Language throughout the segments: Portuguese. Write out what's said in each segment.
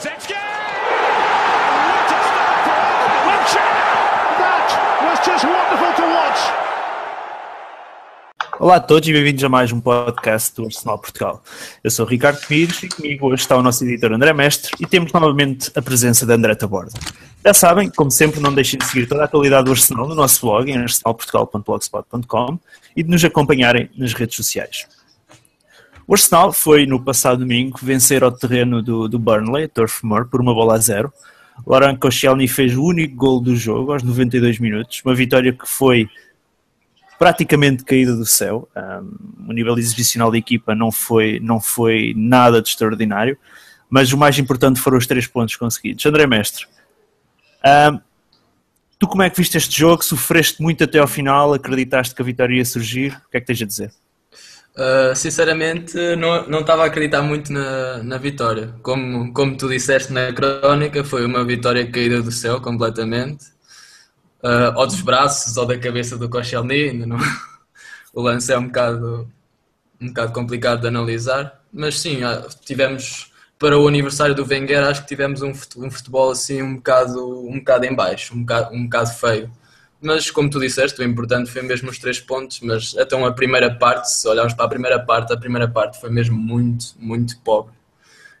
What a start for! That was just wonderful to watch. Olá a todos e bem-vindos a mais um podcast do Arsenal Portugal. Eu sou o Ricardo Pires e comigo hoje está o nosso editor André Mestre e temos novamente a presença de André Taborda. Já sabem, como sempre, não deixem de seguir toda a atualidade do Arsenal no nosso blog em arsenalportugal.blogspot.com e de nos acompanharem nas redes sociais. O Arsenal foi no passado domingo vencer ao terreno do, do Burnley, Turf Moor, por uma bola a zero. Laurent Koscielny fez o único gol do jogo aos 92 minutos, uma vitória que foi praticamente caída do céu. Um, o nível exibicional da equipa não foi, não foi nada de extraordinário, mas o mais importante foram os três pontos conseguidos. André Mestre, um, tu como é que viste este jogo? Sofreste muito até ao final? Acreditaste que a vitória ia surgir? O que é que tens a dizer? Uh, sinceramente, não, não estava a acreditar muito na, na vitória. Como, como tu disseste na crónica, foi uma vitória caída do céu completamente uh, ou dos braços ou da cabeça do Koscielny, não... o lance é um bocado, um bocado complicado de analisar, mas sim, ah, tivemos para o aniversário do Wenger acho que tivemos um futebol assim um bocado, um bocado em baixo, um bocado, um bocado feio. Mas como tu disseste, o importante foi mesmo os três pontos, mas então a primeira parte, se olharmos para a primeira parte, a primeira parte foi mesmo muito, muito pobre.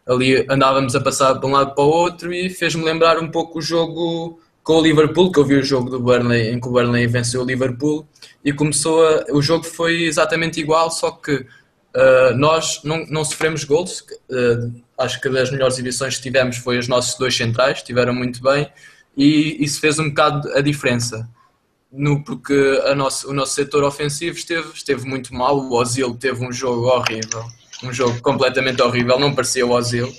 Ali andávamos a passar de um lado para o outro e fez-me lembrar um pouco o jogo com o Liverpool, que eu vi o jogo do Burnley, em que o Burnley venceu o Liverpool, e começou a, o jogo foi exatamente igual, só que uh, nós não, não sofremos gols. Uh, acho que das melhores exibições que tivemos foi os nossos dois centrais, estiveram muito bem, e isso fez um bocado a diferença. No, porque a nosso, o nosso setor ofensivo esteve, esteve muito mal, o Ozil teve um jogo horrível, um jogo completamente horrível, não parecia o Ozil.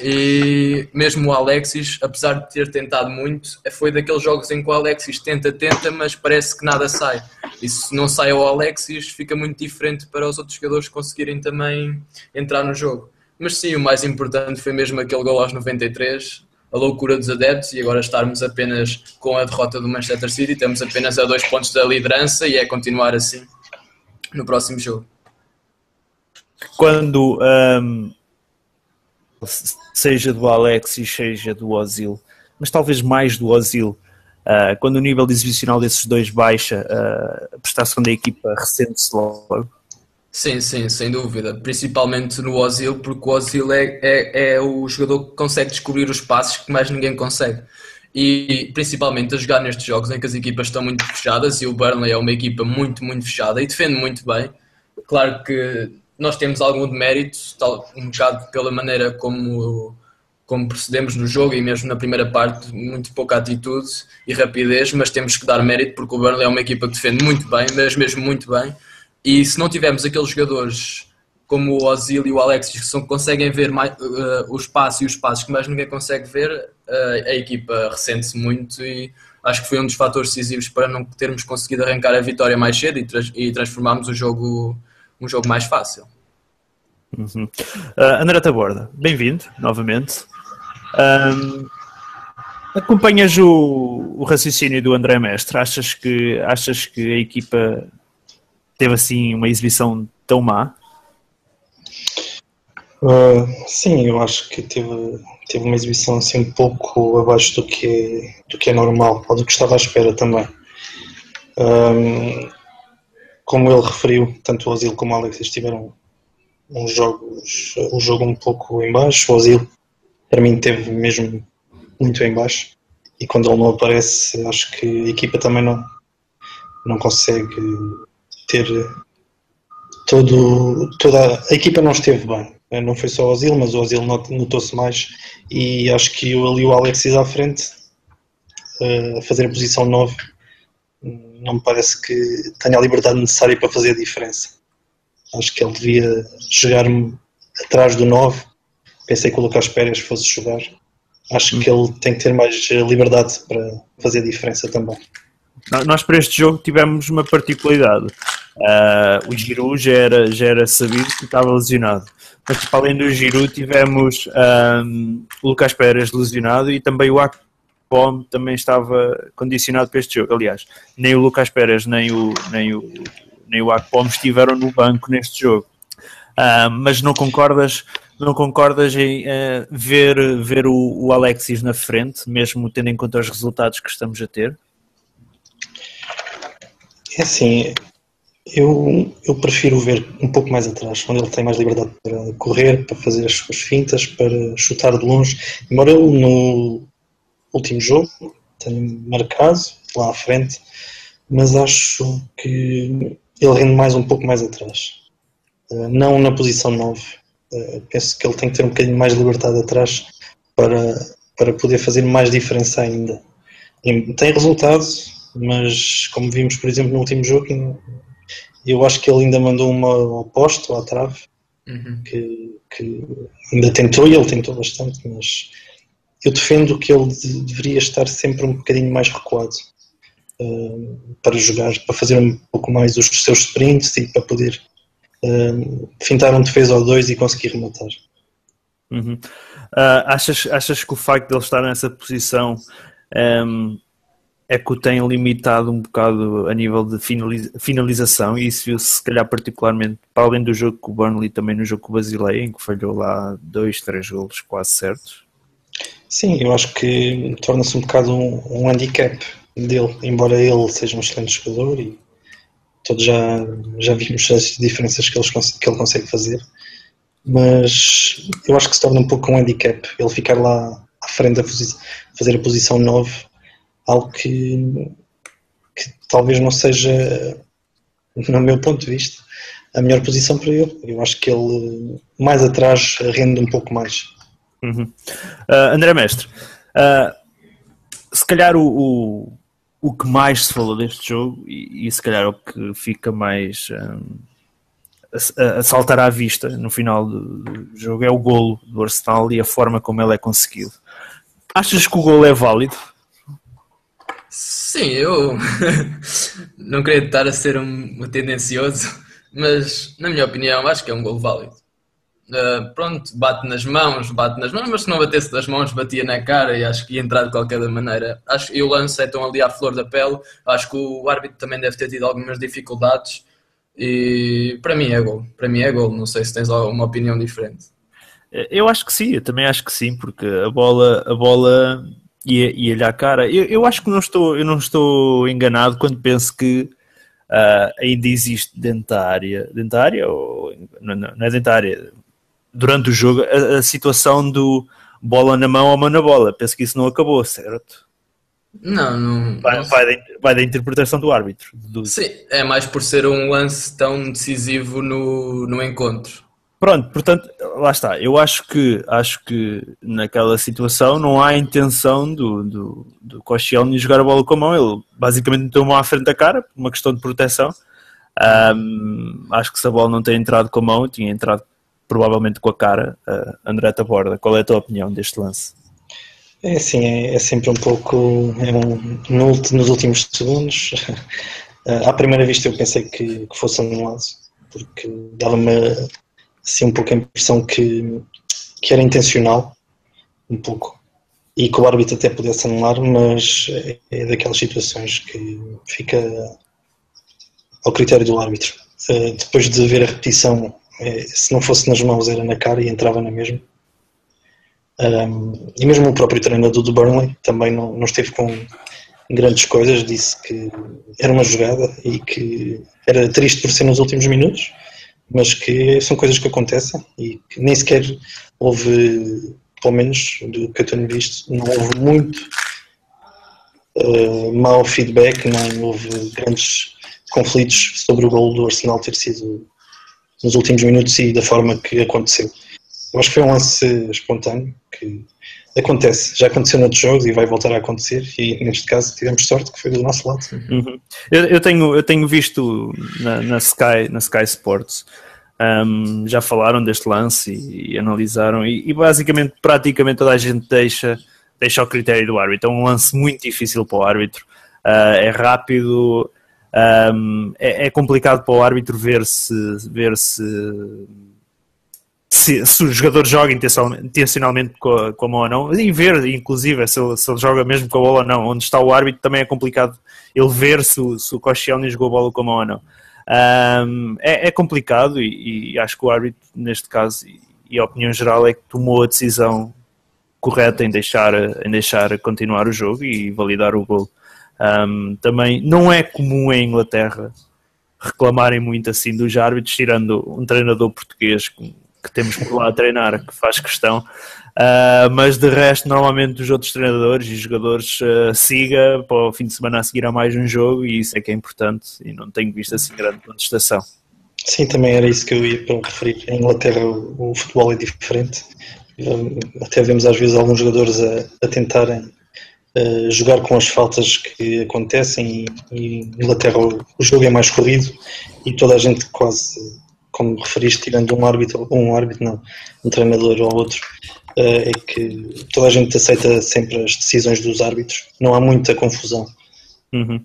E mesmo o Alexis, apesar de ter tentado muito, foi daqueles jogos em que o Alexis tenta, tenta, mas parece que nada sai. E se não sai o Alexis, fica muito diferente para os outros jogadores conseguirem também entrar no jogo. Mas sim, o mais importante foi mesmo aquele gol aos 93, a loucura dos adeptos, e agora estarmos apenas com a derrota do Manchester City, temos apenas a dois pontos da liderança e é continuar assim no próximo jogo. Quando. Um seja do Alexis, seja do Ozil, mas talvez mais do Ozil, uh, quando o nível exibicional desses dois baixa, uh, a prestação da equipa recente-se logo. Sim, sim, sem dúvida. Principalmente no Ozil, porque o Ozil é, é, é o jogador que consegue descobrir os passos que mais ninguém consegue. E principalmente a jogar nestes jogos em que as equipas estão muito fechadas, e o Burnley é uma equipa muito, muito fechada e defende muito bem. Claro que nós temos algum de mérito, tal, um bocado pela maneira como, como procedemos no jogo e mesmo na primeira parte, muito pouca atitude e rapidez, mas temos que dar mérito porque o Burnley é uma equipa que defende muito bem, mas mesmo muito bem. E se não tivermos aqueles jogadores como o Ozil e o Alexis que são, conseguem ver mais, uh, os passos e os passos que mais ninguém consegue ver, uh, a equipa ressente-se muito e acho que foi um dos fatores decisivos para não termos conseguido arrancar a vitória mais cedo e, tra e transformarmos o jogo um jogo mais fácil. Uhum. Uh, André Taborda, bem-vindo novamente. Um, acompanhas o, o, raciocínio do André Mestre? Achas que, achas que a equipa teve assim uma exibição tão má? Uh, sim, eu acho que teve, teve uma exibição assim um pouco abaixo do que, do que é normal, ou do que estava à espera também. Um, como ele referiu, tanto o Ozil como o Alex estiveram uns jogos, um jogo um pouco em baixo. O Ozil, para mim, teve mesmo muito em baixo. E quando ele não aparece, acho que a equipa também não, não consegue ter todo, toda a equipa não esteve bem. Não foi só o Ozil, mas o Ozil notou-se mais e acho que ali o Alexis à frente a fazer a posição 9 não me parece que tenha a liberdade necessária para fazer a diferença. Acho que ele devia jogar atrás do 9. Pensei que o Lucas Pérez fosse jogar. Acho que ele tem que ter mais liberdade para fazer a diferença também. Nós para este jogo tivemos uma particularidade. Uh, o Giroud já era, já era sabido que estava lesionado. Mas para além do Giroud tivemos um, o Lucas Pérez lesionado e também o Ak Pom também estava condicionado para este jogo. Aliás, nem o Lucas Pérez nem o, nem o, nem o Akpom estiveram no banco neste jogo. Uh, mas não concordas não concordas em uh, ver, ver o, o, Alexis na frente, mesmo tendo em conta os resultados que estamos a ter? É assim, eu, eu prefiro ver um pouco mais atrás, onde ele tem mais liberdade para correr, para fazer as suas fintas, para chutar de longe. Embora ele no último jogo tenha marcado lá à frente, mas acho que ele rende mais um pouco mais atrás. Uh, não na posição 9. Uh, eh, penso que ele tem que ter um bocadinho mais de liberdade atrás para, para poder fazer mais diferença ainda. Tem resultado, mas como vimos, por exemplo, no último jogo, eu acho que ele ainda mandou uma ao posto, à trave, uhum. que, que, ainda tentou e ele tentou bastante, mas eu defendo que ele de, deveria estar sempre um bocadinho mais recuado uh, para jogar, para fazer um pouco mais os seus sprints e para poder uh, fintar um defesa ou dois e conseguir rematar. Uhum. Uh, achas, achas que o facto de ele estar nessa posição um, é que o tem limitado um bocado a nível de finalização e isso viu-se se calhar particularmente para além do jogo com o Burnley também no jogo com o Basileia em que falhou lá dois, três golos quase certos. Sim, eu acho que torna-se um bocado um, um handicap dele, embora ele seja um excelente jogador e todos já, já vimos as diferenças que ele, que ele consegue fazer mas eu acho que se torna um pouco um handicap ele ficar lá à frente a fazer a posição 9 algo que, que talvez não seja, no meu ponto de vista, a melhor posição para ele. Eu acho que ele mais atrás rende um pouco mais. Uhum. Uh, André Mestre, uh, se calhar o, o, o, que mais se falou deste jogo e, e se calhar o que fica mais um, a, a, saltar à vista no final do, do, jogo é o golo do Arsenal e a forma como ele é conseguido. Achas que o golo é válido? Sim, eu não queria estar a ser um, tendencioso, mas na minha opinião acho que é um gol válido. Uh, pronto, bate nas mãos, bate nas mãos, mas se não batesse das mãos, batia na cara e acho que ia entrar de qualquer maneira. Acho que o lance é tão ali à flor da pele. Acho que o árbitro também deve ter tido algumas dificuldades e para mim é gol. Para mim é gol. Não sei se tens alguma opinião diferente. Eu acho que sim, eu também acho que sim, porque a bola, a bola e, e à cara. Eu, eu acho que não estou, eu não estou enganado quando penso que uh, ainda existe dentro da área, dentro da área ou não, não é dentro da área, durante o jogo, a, a, situação do bola na mão ou mão na bola. Penso que isso não acabou, certo? Não, não. Vai, vai, da, vai da interpretação do árbitro. Do... Sim, é mais por ser um lance tão decisivo no, no encontro. Pronto, portanto, lá está. Eu acho que acho que naquela situação não há intenção do, do, do Koscielny jogar a bola com a mão. Ele basicamente meteu a mão à frente da cara, por uma questão de proteção. Um, acho que se a bola não tem entrado com a mão, tinha entrado provavelmente com a cara. Uh, André Taborda, qual é a tua opinião deste lance? É assim, é, é sempre um pouco é um, no, nos últimos segundos. à primeira vista eu pensei que, que fosse anulado, porque dava-me assim um pouco a impressão que, que era intencional, um pouco, e que o árbitro até pudesse anular, mas é, é daquelas situações que fica ao critério do árbitro. Uh, depois de ver a repetição, é, se não fosse nas mãos era na cara e entrava na mesma. E mesmo o próprio treinador do Burnley também não, não esteve com grandes coisas, disse que era uma jogada e que era triste por ser nos últimos minutos, mas que são coisas que acontecem e que nem sequer houve, pelo menos do que eu tenho visto, não houve muito uh, mau feedback, não houve grandes conflitos sobre o gol do Arsenal ter sido nos últimos minutos e da forma que aconteceu. Eu acho que foi um lance espontâneo que acontece, já aconteceu noutros jogos e vai voltar a acontecer e neste caso tivemos sorte que foi do nosso lado. Uhum. Eu, eu, tenho, eu tenho visto na, na, Sky, na Sky Sports um, já falaram deste lance e, e analisaram e, e, basicamente praticamente toda a gente deixa, deixa ao critério do árbitro. É um lance muito difícil para o árbitro, uh, é rápido, um, é, é, complicado para o árbitro ver se, ver se se, se, o jogador joga intencionalmente com a, com a mão ou não, e ver, inclusive, se ele, se ele, joga mesmo com a bola ou não. Onde está o árbitro também é complicado ele ver se, se o Koscielny jogou a bola com a mão ou não. Um, é, é, complicado e, e, acho que o árbitro, neste caso, e, e a opinião geral é que tomou a decisão correta em deixar, em deixar continuar o jogo e validar o gol. Um, também não é comum em Inglaterra reclamarem muito assim dos árbitros, tirando um treinador português que, temos por lá a treinar, que faz questão. Uh, mas de resto, normalmente os outros treinadores e jogadores uh, siga para o fim de semana a seguir a mais um jogo e isso é que é importante e não tenho visto assim grande contestação. Sim, também era isso que eu ia referir. Em Inglaterra o, o futebol é diferente. Um, até vemos às vezes alguns jogadores a, a tentarem jogar com as faltas que acontecem e, e em Inglaterra o, o, jogo é mais corrido e toda a gente quase, como referiste, tirando um árbitro, um árbitro não, um treinador ou outro, uh, é que toda a gente aceita sempre as decisões dos árbitros. Não há muita confusão. Uhum.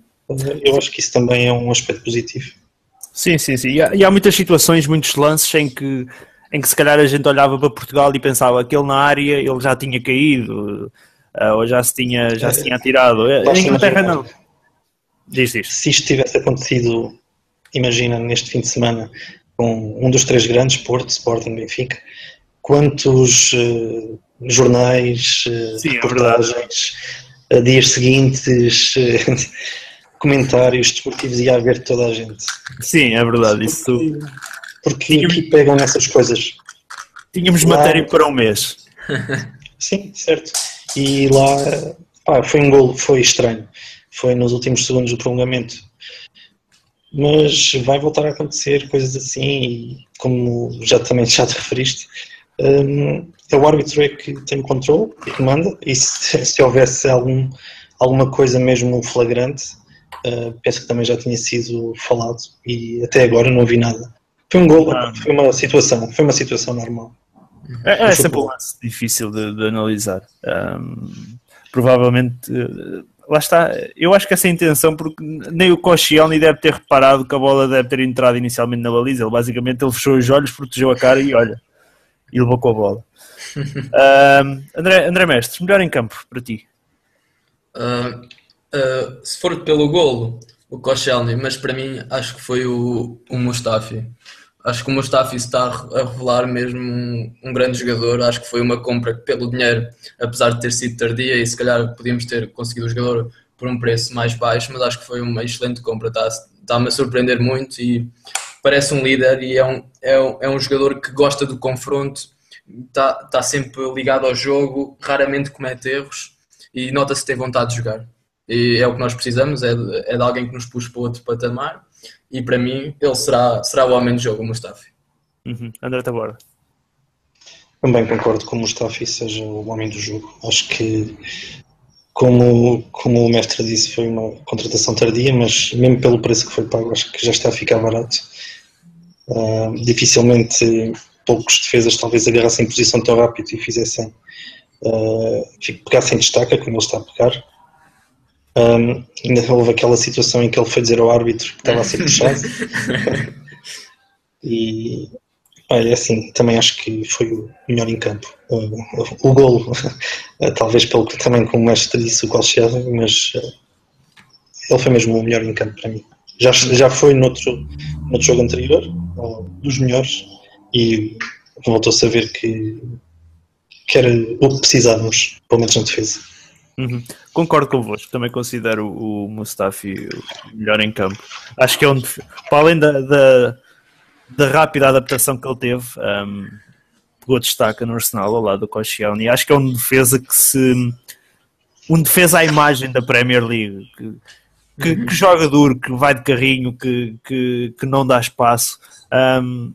Eu acho que isso também é um aspecto positivo. Sim, sim, sim. E há, e há, muitas situações, muitos lances em que, em que se calhar a gente olhava para Portugal e pensava aquele na área ele já tinha caído uh, ou já se tinha, já se tinha atirado. Em Inglaterra não. Diz, diz. Se isto tivesse acontecido, imagina, neste fim de semana, com um dos três grandes, Porto, Sporting, Benfica, quantos uh, jornais, uh, Sim, é reportagens, é dias seguintes comentários desportivos ia haver toda a gente. Sim, é verdade. Isso... Porque Tínhamos... aqui pegam nessas coisas. Tínhamos lá... matéria para um mês. Sim, certo. E lá pá, foi um gol, foi estranho. Foi nos últimos segundos do prolongamento. Mas vai voltar a acontecer coisas assim e como já também já te referiste, um, é o árbitro é que tem o controle e que manda e se, se houvesse algum, alguma coisa mesmo flagrante Uh, penso que também já tinha sido falado e até agora não vi nada. Foi um gol, ah. foi uma situação, foi uma situação normal. É, é sempre um lance difícil de, de analisar. Um, provavelmente, uh, lá está. Eu acho que essa é a intenção, porque nem o Koscielny deve ter reparado que a bola deve ter entrado inicialmente na baliza. Ele basicamente ele fechou os olhos, protegeu a cara e olha, e levou com a bola. um, André, André Mestre, melhor em campo para ti? Uh, Uh, se for pelo golo, o Koscielny, mas para mim acho que foi o, o Mustafi. Acho que o Mustafi está a revelar mesmo um, um, grande jogador. Acho que foi uma compra pelo dinheiro, apesar de ter sido tardia e se calhar podíamos ter conseguido o jogador por um preço mais baixo, mas acho que foi uma excelente compra. Está-me está a surpreender muito e parece um líder e é um, é um, é um jogador que gosta do confronto, está, está sempre ligado ao jogo, raramente comete erros e nota-se que tem vontade de jogar. E é o que nós precisamos, é é de alguém que nos puxe para outro patamar. E para mim, ele será, será o homem do jogo, o Mustafi. Uhum. André Taborda. Também concordo com o Mustafi seja o homem do jogo. Acho que, como, como o mestre disse, foi uma contratação tardia, mas mesmo pelo preço que foi pago, acho que já está a ficar barato. Uh, dificilmente poucos defesas talvez agarrassem posição tão rápido e fizessem uh, pegassem destaca como ele está a pegar. Um, ainda houve aquela situação em que ele foi dizer ao árbitro que estava a ser puxado. e é assim, também acho que foi o melhor em campo. O, o, o golo, talvez pelo que também como o mestre disse, o Colchado, mas uh, ele foi mesmo o melhor em campo para mim. Já, já foi noutro, noutro jogo anterior, dos melhores, e voltou-se a ver que, que era o que precisávamos, pelo menos na defesa. Uhum. Concordo convosco, também considero o Mustafi o melhor em campo. Acho que é um para além da, da, da rápida adaptação que ele teve, um, pegou destaque no Arsenal ao lado do Koscielny. Acho que é um defesa que se um defesa à imagem da Premier League que, que, uhum. que joga duro, que vai de carrinho, que, que, que não dá espaço. Um,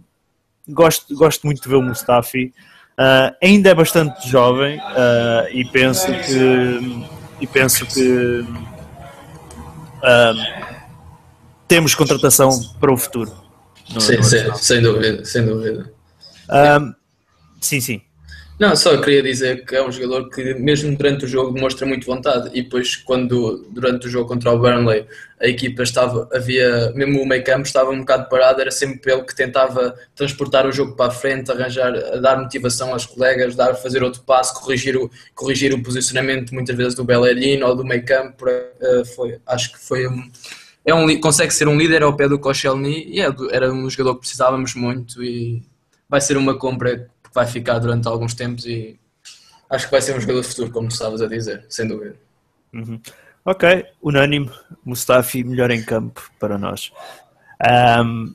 gosto, gosto muito de ver o Mustafi. Uh, ainda é bastante jovem uh, e penso que e penso que uh, temos contratação para o futuro. sim, no sim sem dúvida, sem dúvida. sim, sim. Não, só queria dizer que é um jogador que, mesmo durante o jogo, demonstra muito vontade. E depois, quando durante o jogo contra o Burnley, a equipa estava, havia, mesmo o meio campo estava um bocado parado, era sempre ele que tentava transportar o jogo para a frente, arranjar, dar motivação aos colegas, dar, fazer outro passo, corrigir o, corrigir o posicionamento muitas vezes do Bellerin ou do meio campo. Uh, foi, acho que foi um, é um, consegue ser um líder ao pé do Koscielny e é, era um jogador que precisávamos muito e vai ser uma compra vai ficar durante alguns tempos e acho que vai ser um jogador futuro, como tu estavas a dizer, sem dúvida. Uhum. Ok, unânime, Mustafi melhor em campo para nós. Um,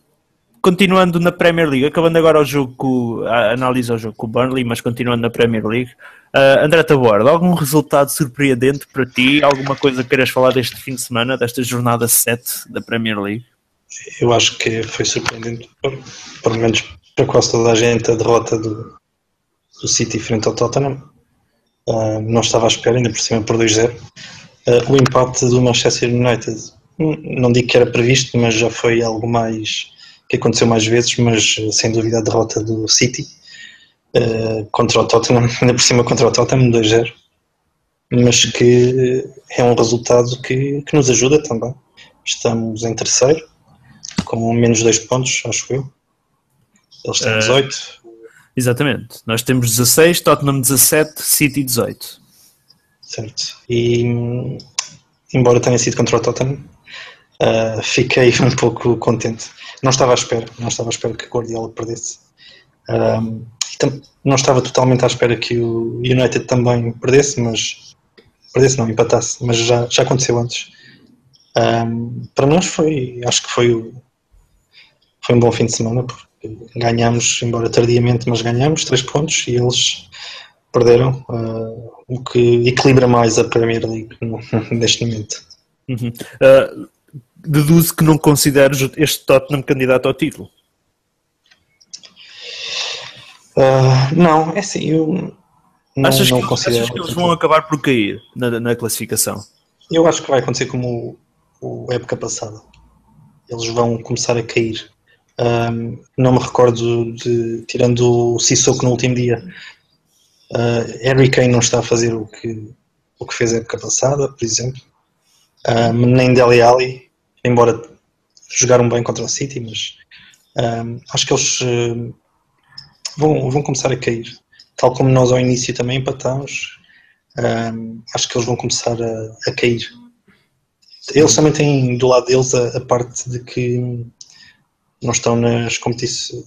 continuando na Premier League, acabando agora o jogo, a análise ao jogo com o Burnley, mas continuando na Premier League, uh, André Taborda, algum resultado surpreendente para ti? Alguma coisa que queiras falar deste fim de semana, desta jornada 7 da Premier League? Eu acho que foi surpreendente, pelo menos para quase toda a gente, a derrota do, do City frente ao Tottenham. Uh, não estava à espera, ainda por cima por 2-0. Uh, o empate do Manchester United, hum, não digo que era previsto, mas já foi algo mais que aconteceu mais vezes, mas sem dúvida a derrota do City uh, contra o Tottenham, ainda por cima contra o Tottenham 2-0, mas que é um resultado que, que nos ajuda também. Estamos em terceiro, com menos dois pontos, acho eu. Eles têm 18. Uh, exatamente. Nós temos 16, Tottenham 17, City 18. Certo. E embora tenha sido contra o Tottenham, uh, fiquei um pouco contente. Não estava à espera, não estava à espera que o Guardiola perdesse. Um, não estava totalmente à espera que o United também perdesse, mas perdesse não, empatasse, mas já, já aconteceu antes. Um, para nós foi, acho que foi, foi um bom fim de semana, porque ganhámos, embora tardiamente, mas ganhámos três pontos e eles perderam, uh, o que equilibra mais a Premier League neste momento. Uhum. Uh, deduzo que não consideres este Tottenham candidato ao título. Uh, não, é assim, eu não, achas, não que, considero. Achas que eles vão acabar por cair na, na classificação? Eu acho que vai acontecer como o, o época passada. Eles vão começar a cair. Um, não me recordo de, tirando o Sissoko no último dia, Uh, Harry Kane não está a fazer o que, o que fez a época passada, por exemplo. Uh, nem Dele Alli, embora jogaram bem contra o City, mas uh, acho que eles uh, vão, vão começar a cair. Tal como nós ao início também empatámos, acho que eles vão começar a, a, cair. Eles também têm do lado deles a, a parte de que não estão nas competições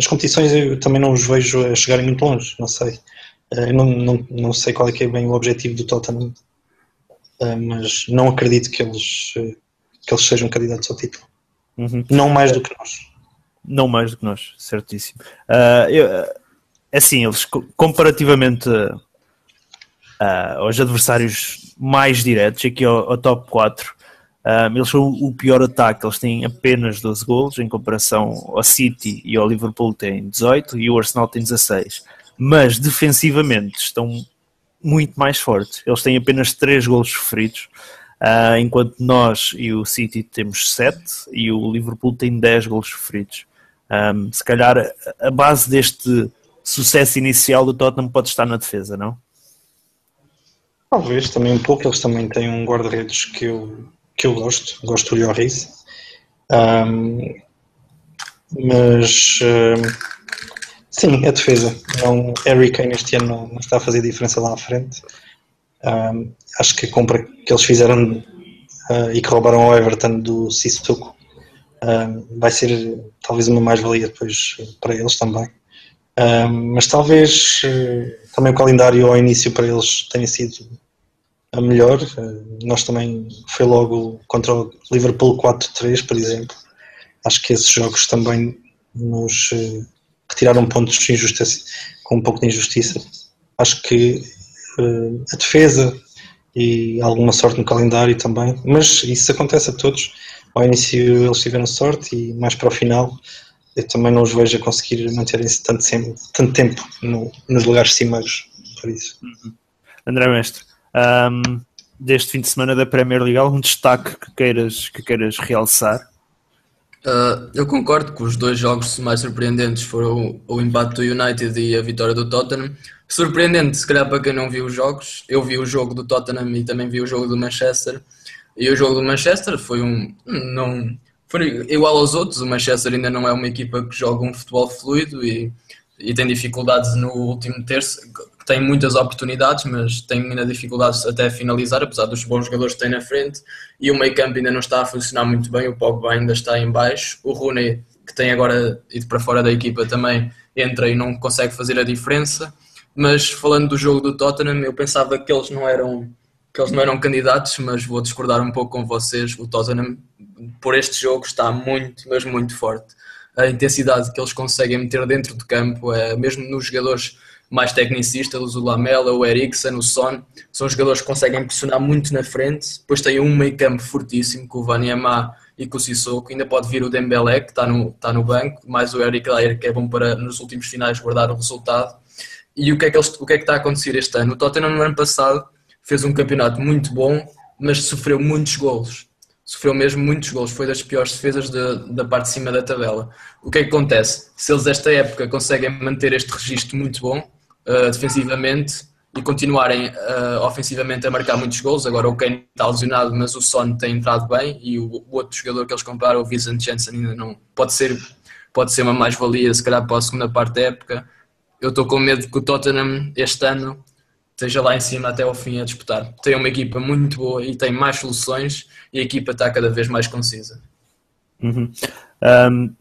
as competições eu também não os vejo a chegarem muito longe, não sei. Eh, eu não, não, não sei qual é que é bem o objetivo do Tottenham, eh, mas não acredito que eles, eh, que eles sejam candidatos ao título. Uhum. Não mais do que nós. Não mais do que nós, certíssimo. Uh, eu, assim, eles comparativamente uh, aos adversários mais diretos, aqui ao, ao top 4, um, eles são o pior ataque, eles têm apenas 12 golos em comparação ao City e ao Liverpool tem 18 e o Arsenal tem 16. Mas defensivamente estão muito mais fortes. Eles têm apenas 3 golos sofridos, uh, enquanto nós e o City temos 7 e o Liverpool tem 10 golos sofridos. Um, se calhar a base deste sucesso inicial do Tottenham pode estar na defesa, não? Talvez também um pouco. Eles também têm um guarda-redes que eu que eu gosto, gosto do Lloris. Um, mas um, sim, a defesa. Não, Harry Kane este ano não, não, está a fazer diferença lá à frente. Um, acho que a compra que eles fizeram uh, e que roubaram ao Everton do Sissoko vai ser talvez uma mais-valia depois para eles também. mas talvez uh, também o calendário ao início para eles tenha sido a melhor. Nós também foi logo contra o Liverpool 4-3, por exemplo. Acho que esses jogos também nos eh, retiraram pontos de injustiça, com um pouco de injustiça. Acho que uh, a defesa e alguma sorte no calendário também, mas isso acontece a todos. Ao início eles tiveram sorte e mais para o final eu também não os vejo a conseguir manterem-se tanto, tanto, tempo no, nos lugares cimeiros, por isso. Uhum. André Mestre, um, deste fim de semana da Premier League? Algum destaque que queiras, que queiras realçar? Uh, eu concordo que os dois jogos mais surpreendentes foram o, o empate do United e a vitória do Tottenham. Surpreendente, se calhar para quem não viu os jogos, eu vi o jogo do Tottenham e também vi o jogo do Manchester. E o jogo do Manchester foi um. Não, foi igual aos outros. O Manchester ainda não é uma equipa que joga um futebol fluido e, e tem dificuldades no último terço tem muitas oportunidades, mas tem ainda dificuldades até finalizar, apesar dos bons jogadores que tem na frente. E o meio campo ainda não está a funcionar muito bem, o Pogba ainda está em baixo. O Rooney, que tem agora ido para fora da equipa, também entra e não consegue fazer a diferença. Mas falando do jogo do Tottenham, eu pensava que eles não eram que eles não eram candidatos, mas vou discordar um pouco com vocês. O Tottenham, por este jogo, está muito, mas muito forte. A intensidade que eles conseguem meter dentro do campo, é, mesmo nos jogadores mais tecnicistas, o Lamela, o Eriksen, o Son, são jogadores que conseguem pressionar muito na frente. Depois tem um meio campo fortíssimo com o Vaniamá e com o Sissoko. Ainda pode vir o Dembélé, que está no, está no banco, mais o Eric Dyer, que é bom para nos últimos finais guardar o resultado. E o que, é que eles, o que é que está a acontecer este ano? O Tottenham no ano passado fez um campeonato muito bom, mas sofreu muitos golos. Sofreu mesmo muitos golos, foi das piores defesas de, da parte de cima da tabela. O que é que acontece? Se eles esta época conseguem manter este registro muito bom, uh, defensivamente e continuarem uh, ofensivamente a marcar muitos gols. Agora o Kane está lesionado, mas o Son tem entrado bem e o, o outro jogador que eles compraram, o Vincent Janssen, ainda não pode ser, pode ser uma mais-valia, se calhar para a segunda parte da época. Eu estou com medo que o Tottenham este ano esteja lá em cima até ao fim a disputar. Tem uma equipa muito boa e tem mais soluções e a equipa está cada vez mais concisa. Uhum. Um,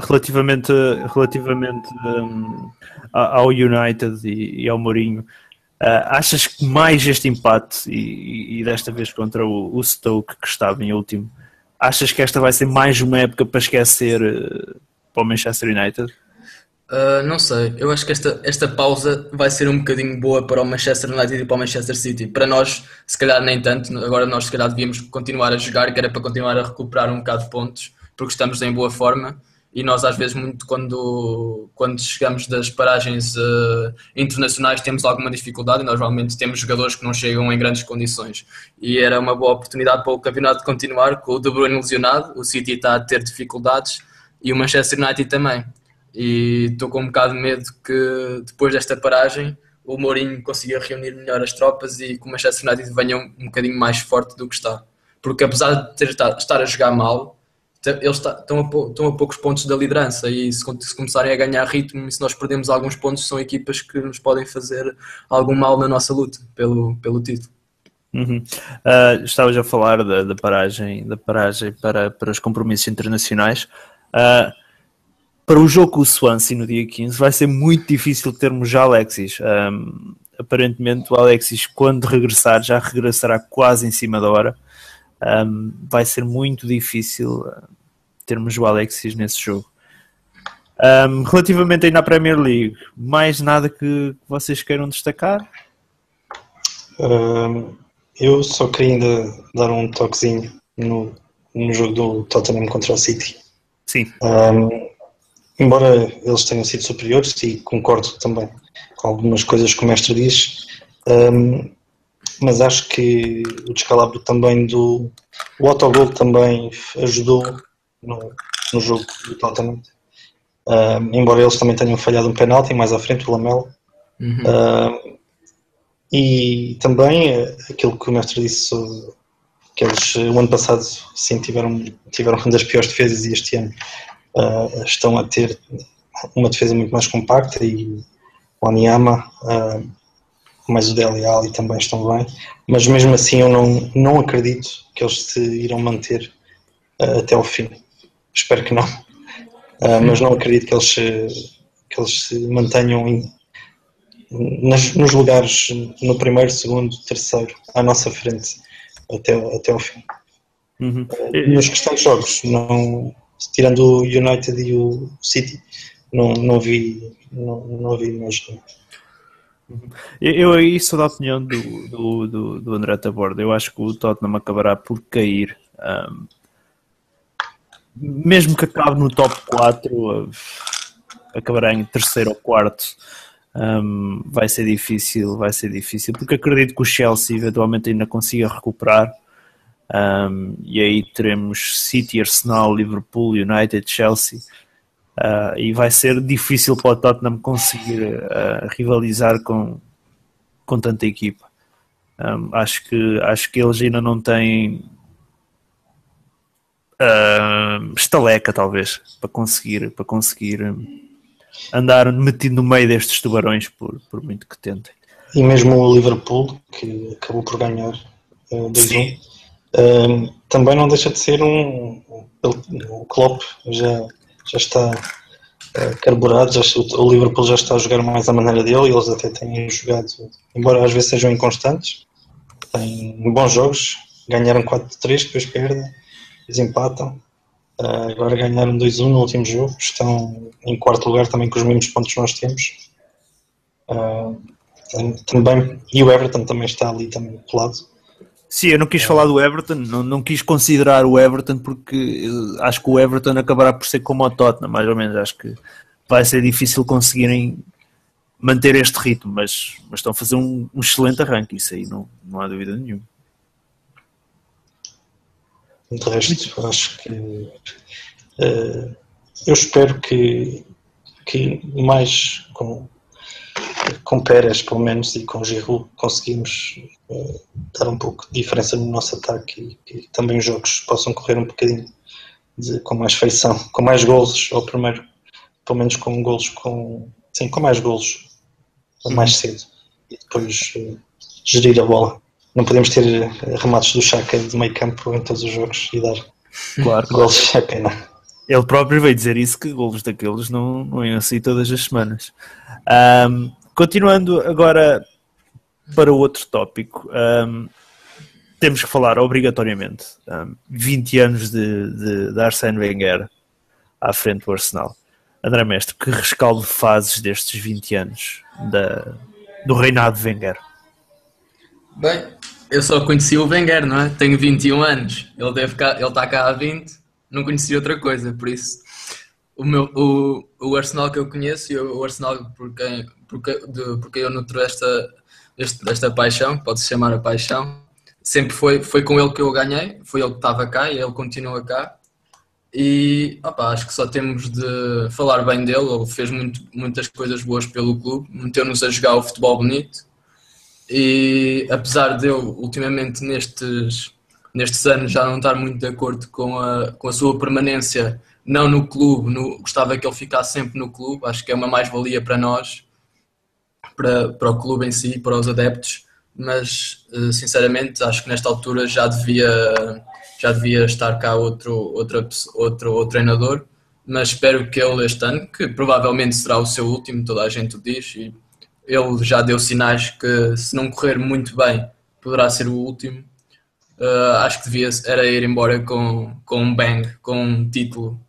relativamente, relativamente um, ao United e, e ao Mourinho, uh, achas que mais este empate e, e desta vez contra o, o, Stoke que estava em último, achas que esta vai ser mais uma época para esquecer uh, para o Manchester United? Uh, não sei, eu acho que esta, esta pausa vai ser um bocadinho boa para o Manchester United e para o Manchester City. Para nós, se calhar nem tanto, agora nós se calhar devíamos continuar a jogar, que era para continuar a recuperar um bocado de pontos, porque estamos em boa forma e nós às vezes muito quando, quando chegamos das paragens uh, internacionais temos alguma dificuldade e nós normalmente temos jogadores que não chegam em grandes condições. E era uma boa oportunidade para o campeonato continuar com o De Bruyne lesionado, o City está a ter dificuldades e o Manchester United também. E estou com um bocado de medo que depois desta paragem o Mourinho consiga reunir melhor as tropas e que o Manchester United venha um, um bocadinho mais forte do que está. Porque apesar de ter, estar a jogar mal eles estão a, estão a poucos pontos da liderança e se, se, começarem a ganhar ritmo e se nós perdemos alguns pontos são equipas que nos podem fazer algum mal na nossa luta pelo, pelo título. Uhum. Uh, estavas a falar da, da, paragem, da paragem para, para os compromissos internacionais. Uh, para o jogo com o Swansea no dia 15 vai ser muito difícil termos já Alexis. Um, aparentemente o Alexis quando regressar já regressará quase em cima da hora um, vai ser muito difícil uh, termos o Alexis nesse jogo. Um, relativamente ainda à Premier League, mais nada que vocês queiram destacar? Um, eu só queria ainda dar um toquezinho no, no jogo do Tottenham contra o City. Sim. Um, embora eles tenham sido superiores, e concordo também com algumas coisas que o mestre diz, um, mas acho que o descalabro também do. O autogol também ajudou no, no jogo do Tottenham. Uh, embora eles também tenham falhado um penalti mais à frente, o Lamelo. Uhum. Uh, e também uh, aquilo que o mestre disse, que eles o ano passado sim tiveram, tiveram uma das piores defesas e este ano ah, estão a ter uma defesa muito mais compacta e o Aniama mas o Dele Ali também estão bem, mas mesmo assim eu não, não acredito que eles se irão manter uh, até ao fim. Espero que não, uh, mas não acredito que eles se, que eles se mantenham em, nas, nos lugares no primeiro, segundo, terceiro, à nossa frente até, até ao fim. Uhum. Uh, nos restantes jogos, não, tirando o United e o City, não, não vi não, não vi mais eu aí sou da opinião do, do, do, do André Taborda. Eu acho que o Tottenham acabará por cair. Um, mesmo que acabe no top 4, uh, acabará em terceiro ou quarto. Um, vai ser difícil, vai ser difícil, porque acredito que o Chelsea eventualmente ainda consiga recuperar. Um, e aí teremos City, Arsenal, Liverpool, United, Chelsea Uh, e vai ser difícil para o Tottenham conseguir uh, rivalizar com, com tanta equipa. Um, acho, que, acho que eles ainda não têm uh, estaleca, talvez, para conseguir, para conseguir andar metido no meio destes tubarões, por, por muito que tentem. E mesmo o Liverpool, que acabou por ganhar uh, 2-1, também não deixa de ser um. O Klopp já já está carburados. Acho que o Liverpool já está a jogar mais à maneira dele e eles até têm jogado, embora às vezes sejam inconstantes, têm bons jogos. Ganharam 4-3, depois perdem, eles empatam. Uh, agora ganharam 2-1 no último jogo, estão em quarto lugar também com os mesmos pontos que nós temos. Uh, também, e o Everton também está ali também lado. Sim, eu não quis falar do Everton, não, não quis considerar o Everton porque acho que o Everton acabará por ser como o Tottenham, mais ou menos. Acho que vai ser difícil conseguirem manter este ritmo, mas, mas estão a fazer um, um excelente arranque, isso aí não, não há dúvida nenhuma. De resto, acho que uh, eu espero que, que mais com, com Pérez, pelo menos, e com Giroud conseguimos uh, dar um pouco de diferença no nosso ataque e que também os jogos possam correr um bocadinho de, com mais feição, com mais golos, ou primeiro, pelo menos com golos com, sim, com mais golos, mais cedo, e depois uh, gerir a bola não podemos ter remates do Chaka de meio campo em todos os jogos e dar claro, gols de Chaka, não. Ele próprio veio dizer isso, que golos daqueles não, não iam sair todas as semanas. Um, continuando agora para outro tópico, um, temos que falar obrigatoriamente um, 20 anos de, de, de Arsène Wenger à frente do Arsenal. André Mestre, que rescaldo fazes destes 20 anos da, do reinado de Wenger? Bem, eu só conheci o Wenger, não é? Tenho 21 anos, ele deve cá, ele está cá há 20, não conheci outra coisa, por isso o, meu, o, o Arsenal que eu conheço e o Arsenal por quem, por de, por quem eu nutro esta, este, esta paixão, pode-se chamar a paixão, sempre foi, foi com ele que eu ganhei, foi ele que estava cá e ele continua cá. E opa, acho que só temos de falar bem dele. Ele fez muito, muitas coisas boas pelo clube, meteu-nos a jogar o futebol bonito e apesar de eu ultimamente nestes, nestes anos já não estar muito de acordo com a, com a sua permanência, não no clube, no, gostava que ele ficasse sempre no clube, acho que é uma mais-valia para nós, para, para o clube em si, para os adeptos, mas eh, sinceramente acho que nesta altura já devia, já devia estar cá outro, outro, outro, outro treinador, mas espero que ele este ano, que provavelmente será o seu último, toda a gente o diz, e ele já deu sinais que se não correr muito bem poderá ser o último. Uh, acho que devia era ir embora com, com um bang, com um título.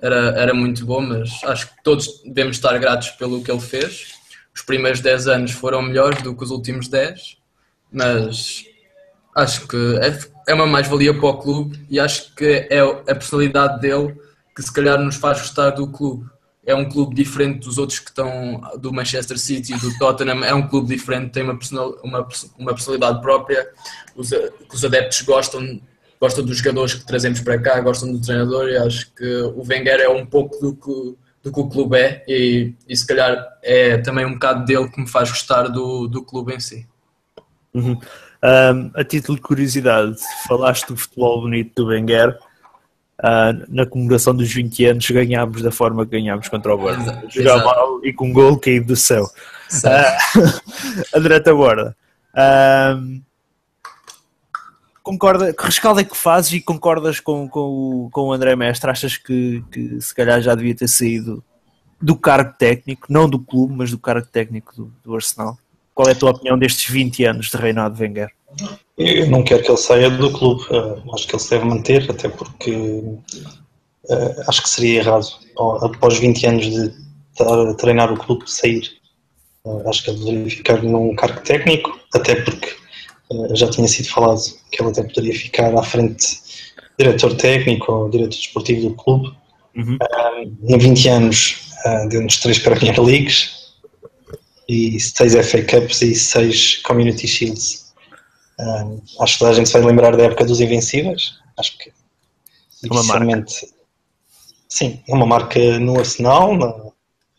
Era, era muito bom, mas acho que todos devemos estar gratos pelo que ele fez. Os primeiros 10 anos foram melhores do que os últimos 10, mas acho que é, é uma mais-valia para o clube e acho que é a personalidade dele que se calhar nos faz gostar do clube. É um clube diferente dos outros que estão do Manchester City do Tottenham, é um clube diferente, tem uma, personal, uma, uma personalidade própria, os, os adeptos gostam, gostam dos jogadores que trazemos para cá, gostam do treinador e acho que o Wenger é um pouco do que, do que o clube é e, e se calhar é também um bocado dele que me faz gostar do, do clube em si. Uhum. Um, a título de curiosidade, falaste do futebol bonito do Wenger, Uh, na comemoração dos 20 anos ganhámos da forma que ganhámos contra o Borda. Jogar mal e com um gol caído do céu. Uh, André Taborda. Uh, concorda, que rescaldo é que fazes e concordas com, com, com o André Mestre? Achas que, que se calhar já devia ter saído do cargo técnico, não do clube, mas do cargo técnico do, do Arsenal? Qual é a tua opinião destes 20 anos de reinado Wenger? Eu não quero que ele saia do clube, uh, acho que ele se deve manter, até porque uh, acho que seria errado, após 20 anos de estar a treinar o clube, sair. Uh, acho que ele deveria ficar num cargo técnico, até porque já tinha sido falado que ele até poderia ficar à frente diretor técnico ou diretor desportivo do clube. Uhum. em 20 anos deu-nos três Premier Leagues e seis FA Cups e seis Community Shields um, acho que toda a gente se vai lembrar da época dos Invencíveis. Acho que é uma marca. Sim, é uma marca no Arsenal, na,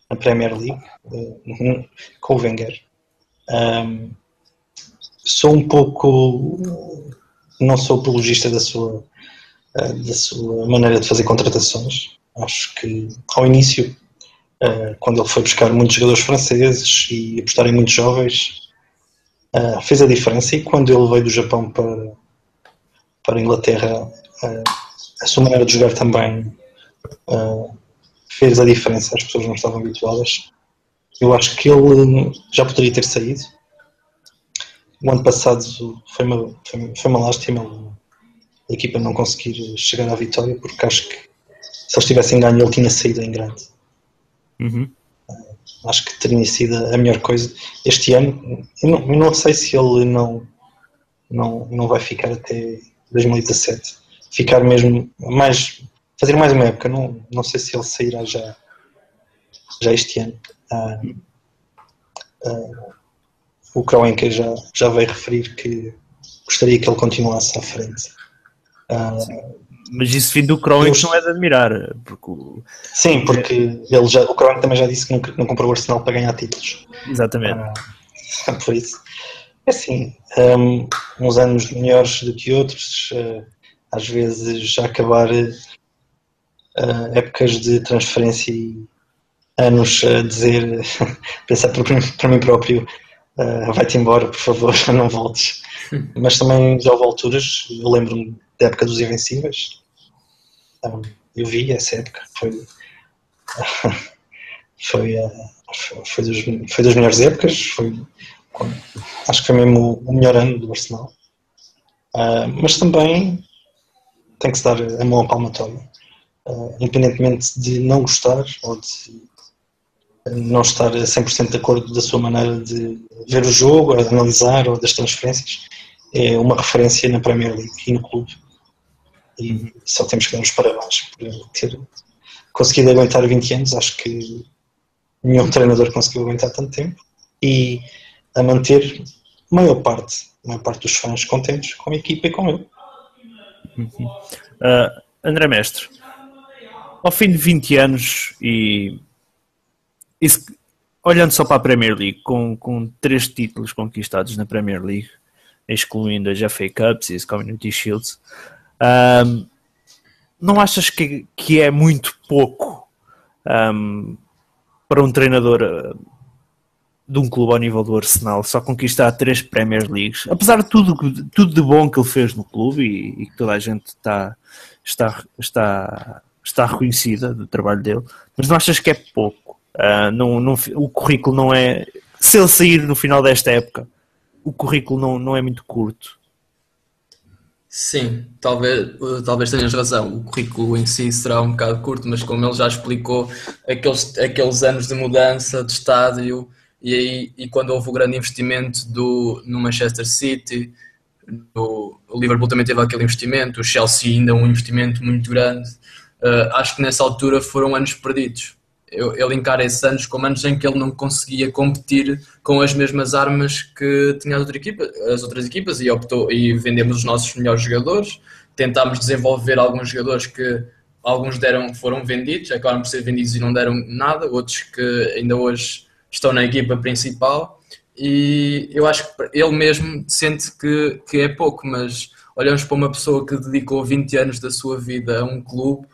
na Premier League, uh, com o Wenger. Um, sou um pouco. Não sou apologista da sua, uh, da sua maneira de fazer contratações. Acho que ao início, uh, quando ele foi buscar muitos jogadores franceses e apostar em muitos jovens, uh, fez a diferença e quando ele veio do Japão para, para a Inglaterra, a sua maneira de jogar também fez a diferença, as pessoas não estavam habituadas. Eu acho que ele já poderia ter saído. O ano passado foi uma, foi, foi uma lástima a equipa não conseguir chegar à vitória, porque acho que se eles tivessem ganho ele tinha saído em grande. Uhum. Acho que teria sido a melhor coisa. Este ano, eu não, eu não sei se ele não, não, não vai ficar até 2017. Ficar mesmo mais. fazer mais uma época. Não, não sei se ele sairá já, já este ano. Ah, ah, o Kroenke já, já veio referir que gostaria que ele continuasse à frente. Ah, Mas isso vindo do Kroenke não é de admirar. Porque... o- sim, porque ele já, o Kroenke também já disse que nunca, não comprou o Arsenal para ganhar títulos. Exatamente. Ah, por isso. É assim, um, uns anos melhores do que outros, uh, às vezes já acabar uh, épocas de transferência e anos a dizer, pensar para mim, para mim próprio, uh, vai-te embora, por favor, não voltes. Mas também já houve alturas, eu lembro-me da época dos Invencíveis, um, eu vi essa época, foi, foi, foi, foi, dos, foi das melhores épocas, foi acho que foi mesmo o melhor ano do Arsenal. Uh, mas também tem que se dar a mão à palmatória. Uh, independentemente de não gostar ou de não estar a 100% de acordo da sua maneira de ver o jogo, a analisar ou das transferências, é uma referência na Premier League e no clube. E só temos que dar os parabéns por ter conseguido aguentar 20 anos. Acho que nenhum treinador conseguiu aguentar tanto tempo. E a manter a maior parte, a maior parte dos fãs contentes com a equipa e com ele. Uhum. Uh, André Mestre, ao fim de 20 anos e olhando só para a Premier League, com, com três títulos conquistados na Premier League, excluindo as FA Cups e as Community Shields, um, não achas que, que é muito pouco um, para um treinador de um clube ao nível do Arsenal só conquistar três Premier Leagues, apesar de tudo, tudo de bom que ele fez no clube e, e que toda a gente está, está, está, está reconhecida do trabalho dele, mas não achas que é pouco? Uh, não, não, o currículo não é. Se ele sair no final desta época, o currículo não, não é muito curto. Sim, talvez, talvez tenhas razão. O currículo em si será um bocado curto, mas como ele já explicou, aqueles, aqueles anos de mudança de estádio e, aí, e quando houve o grande investimento do, no Manchester City, o Liverpool também teve aquele investimento, o Chelsea ainda um investimento muito grande. Uh, acho que nessa altura foram anos perdidos. Eu, ele encara esses anos como anos em que ele não conseguia competir com as mesmas armas que tinha as, outra equipa, as outras equipas e optou e vendemos os nossos melhores jogadores. Tentámos desenvolver alguns jogadores que alguns deram, foram vendidos, acabaram por ser vendidos e não deram nada, outros que ainda hoje estão na equipa principal e eu acho que ele mesmo sente que, que é pouco, mas olhamos para uma pessoa que dedicou 20 anos da sua vida a um clube,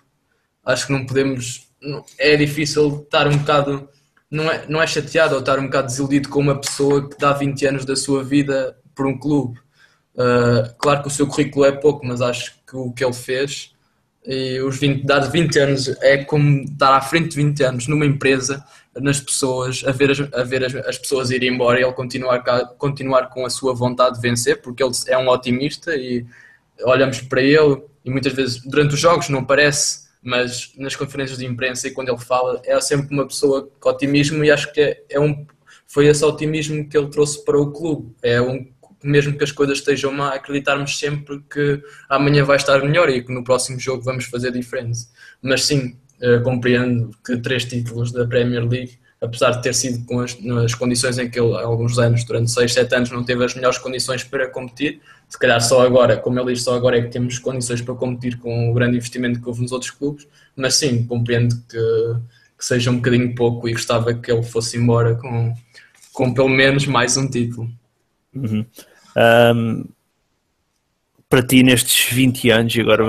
acho que não podemos, é difícil estar um bocado, não é, não é chateado ou estar um bocado desiludido com uma pessoa que dá 20 anos da sua vida por um clube. Uh, claro que o seu currículo é pouco, mas acho que o que ele fez e os 20, dar 20 anos é como estar à frente de 20 anos numa empresa nas pessoas, a ver as, a ver as, as pessoas irem embora e ele continuar, continuar com a sua vontade de vencer, porque ele é um otimista e olhamos para ele e muitas vezes durante os jogos não parece, mas nas conferências de imprensa e quando ele fala é sempre uma pessoa com otimismo e acho que é, é um, foi esse otimismo que ele trouxe para o clube. É um, mesmo que as coisas estejam má, acreditarmos sempre que amanhã vai estar melhor e que no próximo jogo vamos fazer diferente. Mas sim, Uh, compreendo que três títulos da Premier League, apesar de ter sido com as, nas condições em que ele, há alguns anos, durante 6, 7 anos, não teve as melhores condições para competir, se calhar só agora, como ele diz, só agora é que temos condições para competir com o grande investimento que houve nos outros clubes, mas sim, compreendo que, que seja um bocadinho pouco e gostava que ele fosse embora com, com pelo menos mais um título. Uhum. Um, para ti, nestes 20 anos, e agora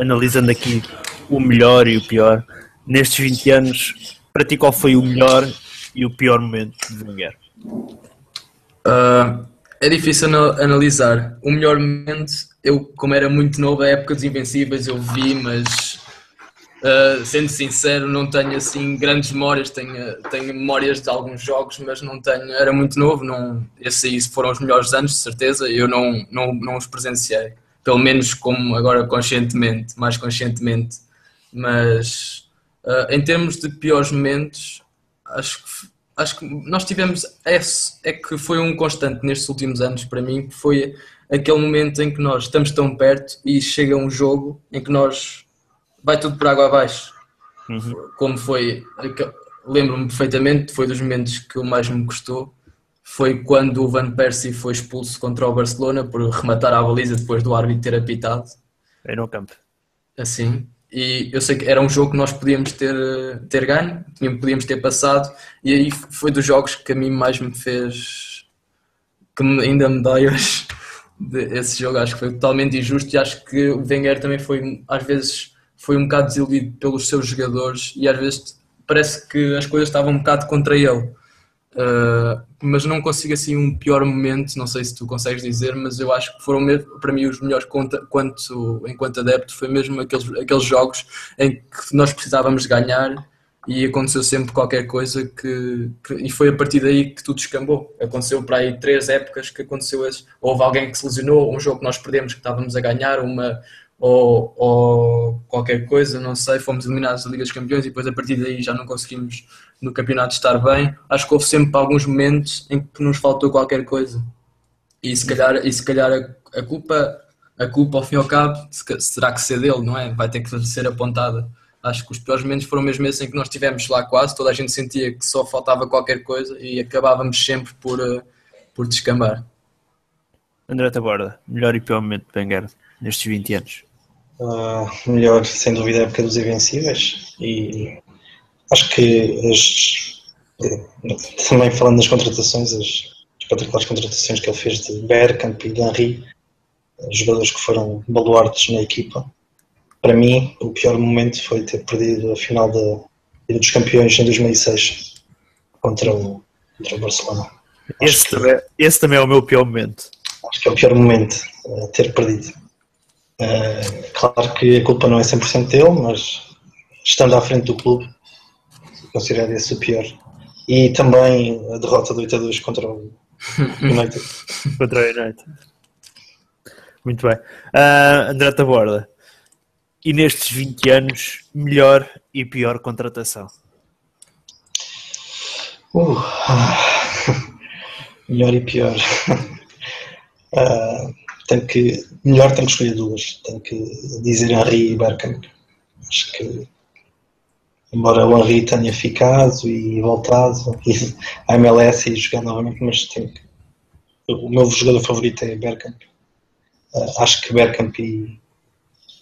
analisando aqui o melhor e o pior, nestes 20 anos, para ti qual foi o melhor e o pior momento de Wenger? Uh, é difícil analisar. O melhor momento, eu como era muito novo, a época dos Invencíveis, eu vi, mas Uh, sendo sincero, não tenho assim grandes memórias, tenho, tenho memórias de alguns jogos, mas não tenho, era muito novo, não, esse aí foram os melhores anos, de certeza, eu não, não, não os presenciei, pelo menos como agora conscientemente, mais conscientemente, mas uh, em termos de piores momentos, acho que, acho que nós tivemos, esse, é que foi um constante nestes últimos anos para mim, que foi aquele momento em que nós estamos tão perto e chega um jogo em que nós vai tudo por água abaixo. Uhum. Como foi, lembro-me perfeitamente, foi dos momentos que mais me custou. Foi quando o Van Persie foi expulso contra o Barcelona por rematar a baliza depois do árbitro ter apitado. Aí no campo. Assim. E eu sei que era um jogo que nós podíamos ter, ter ganho, podíamos ter passado, e aí foi dos jogos que a mim mais me fez. que ainda me dói hoje. Esse jogo acho que foi totalmente injusto e acho que o Wenger também foi, às vezes, foi um bocado desiludido pelos seus jogadores e às vezes parece que as coisas estavam um bocado contra ele. Uh, mas não consigo assim um pior momento, não sei se tu consegues dizer, mas eu acho que foram mesmo, para mim os melhores quanto, quanto, enquanto adepto, foi mesmo aqueles, aqueles jogos em que nós precisávamos ganhar e aconteceu sempre qualquer coisa que, que, e foi a partir daí que tudo descambou. Aconteceu para aí três épocas que aconteceu esse, houve alguém que se lesionou, um jogo que nós perdemos que estávamos a ganhar, uma, ou, ou qualquer coisa, não sei, fomos eliminados da Liga dos Campeões e depois a partir daí já não conseguimos no campeonato estar bem. Acho que houve sempre alguns momentos em que nos faltou qualquer coisa. E se calhar, e se calhar a, a culpa, a culpa ao fim e ao cabo, será que ser dele, não é? Vai ter que ser apontada. Acho que os piores momentos foram mesmo esses em que nós estivemos lá quase, toda a gente sentia que só faltava qualquer coisa e acabávamos sempre por, uh, por descambar. André Taborda, melhor e pior momento de Wenger nestes 20 anos? Uh, melhor, sem dúvida, a época dos Invencíveis. E acho que as, também falando das contratações, as, as particulares contratações que ele fez de Bergkamp e de Henry, jogadores que foram baluartes na equipa. Para mim, o pior momento foi ter perdido a final da Liga dos Campeões em 2006 contra o, contra o Barcelona. Esse, que, também, esse também é o meu pior momento. Acho que é o pior momento, uh, ter perdido. Uh, claro que a culpa não é 100% dele, mas estando à frente do clube, considero esse o pior. E também a derrota do 8 contra o United. contra o United. Muito bem. Uh, André Taborda, e nestes 20 anos, melhor e pior contratação? Uh, melhor e pior. Uh, tenho que, melhor tenho que escolher duas. Tenho que dizer Henri e Bergkamp. Acho que, embora o Henri tenha ficado e voltado à MLS e jogar novamente, mas que, o meu jogador favorito é Bergkamp. Uh, acho que Bergkamp e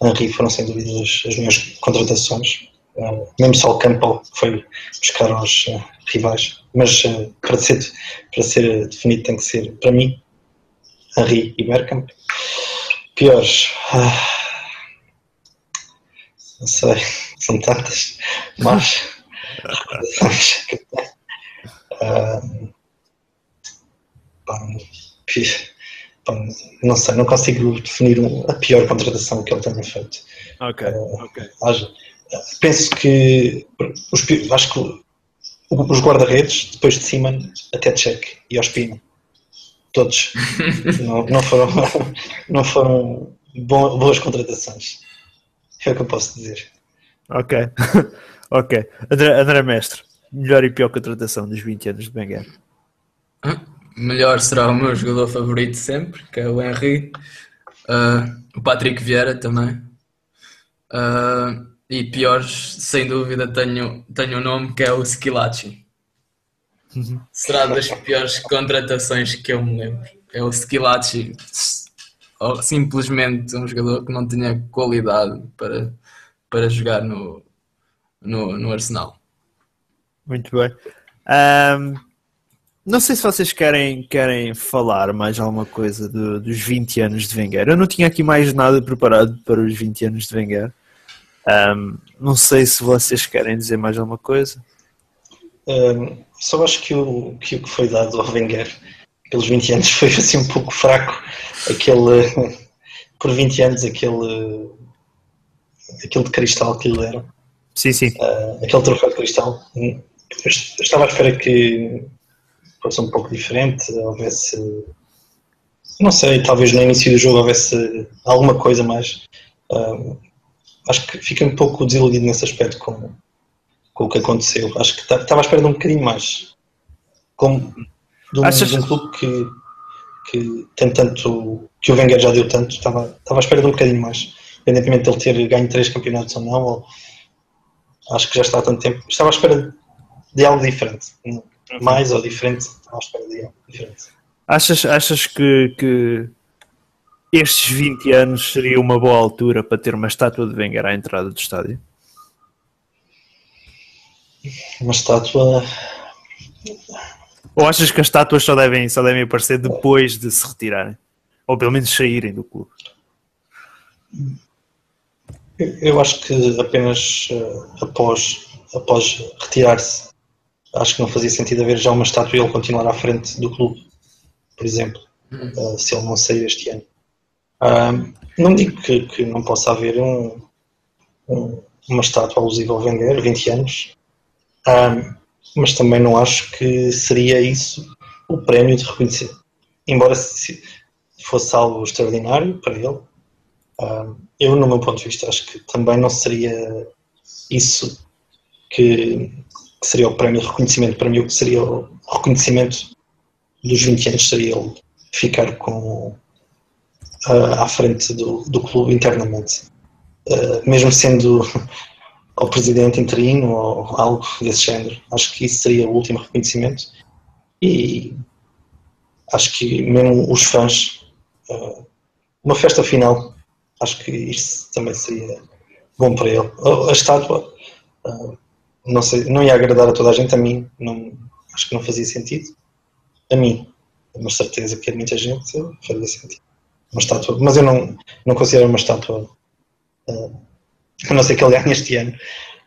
Henri foram sem dúvida as, as minhas contratações. Uh, mesmo só o Campbell foi buscar aos uh, rivais, mas para, ser, para ser definido tem que ser, para mim, Henri e Bergkamp. Piores. Não sei, são tantas, mas. ah, não sei, não consigo definir a pior contratação que ele tenha feito. Ok, uh, ok. penso que os, acho que os guarda-redes, depois de cima, até check e Ospina todos. não, não foram, não foram boas contratações. É o que eu posso dizer. Ok, ok. André, André Mestre, melhor e pior contratação dos 20 anos de Benguer? Melhor será o meu jogador favorito sempre, que é o Henry. Uh, o Patrick Vieira também. Uh, e piores, sem dúvida, tenho, tenho um nome que é o Skilacci. Será das piores contratações que eu me lembro. É o Skilacci, simplesmente um jogador que não tinha qualidade para, para jogar no, no, no Arsenal. Muito bem. Um, não sei se vocês querem, querem falar mais alguma coisa do, dos 20 anos de Wenger. Eu não tinha aqui mais nada preparado para os 20 anos de Wenger. Um, não sei se vocês querem dizer mais alguma coisa. Um, só acho que o, que o que foi dado ao Wenger pelos 20 anos foi assim um pouco fraco. Aquele, por 20 anos, aquele, aquele de cristal que lhe deram. Sim, sim. Uh, aquele troféu de cristal. Eu estava à espera que fosse um pouco diferente, houvesse. Não sei, talvez no início do jogo houvesse alguma coisa mais. Uh, acho que fiquei um pouco desiludido nesse aspecto com, com o que aconteceu. Acho que estava à espera de um bocadinho mais. Como de um, Achas... de um clube que, que tem tanto. que o Wenger já deu tanto, estava, estava à espera de um bocadinho mais. Independentemente de ele ter ganho três campeonatos ou não, ou, acho que já está há tanto tempo. Estava à espera de algo diferente. Mais ou diferente, estava à espera de algo diferente. Achas, achas que, que estes 20 anos seria uma boa altura para ter uma estátua de Wenger à entrada do estádio? Uma estátua. Ou achas que as estátuas só devem, só devem aparecer depois de se retirarem? Ou pelo menos saírem do clube? Eu acho que apenas uh, após, após retirar-se, acho que não fazia sentido haver já uma estátua e ele continuar à frente do clube, por exemplo, uh, se ele não sair este ano. Uh, não digo que, que, não possa haver um, um, uma estátua alusiva ao Wenger, 20 anos, mas também não acho que seria isso o prémio de reconhecimento. Embora fosse algo extraordinário para ele, eu, no meu ponto de vista, acho que também não seria isso que, seria o prémio de reconhecimento. Para mim, o que seria o reconhecimento dos 20 anos seria ele ficar com, uh, à frente do, do clube internamente. Uh, mesmo sendo o presidente interino ou algo desse género. Acho que isso seria o último reconhecimento e acho que mesmo os fãs, uh, uma festa final acho que isso também seria bom para ele. A, estátua, uh, não, sei, não ia agradar a toda a gente, a mim não, acho que não fazia sentido. A mim, uma certeza que a muita gente faria sentido. Uma estátua, mas eu não, não considero uma estátua, uh, a não ser que ele ganhe este ano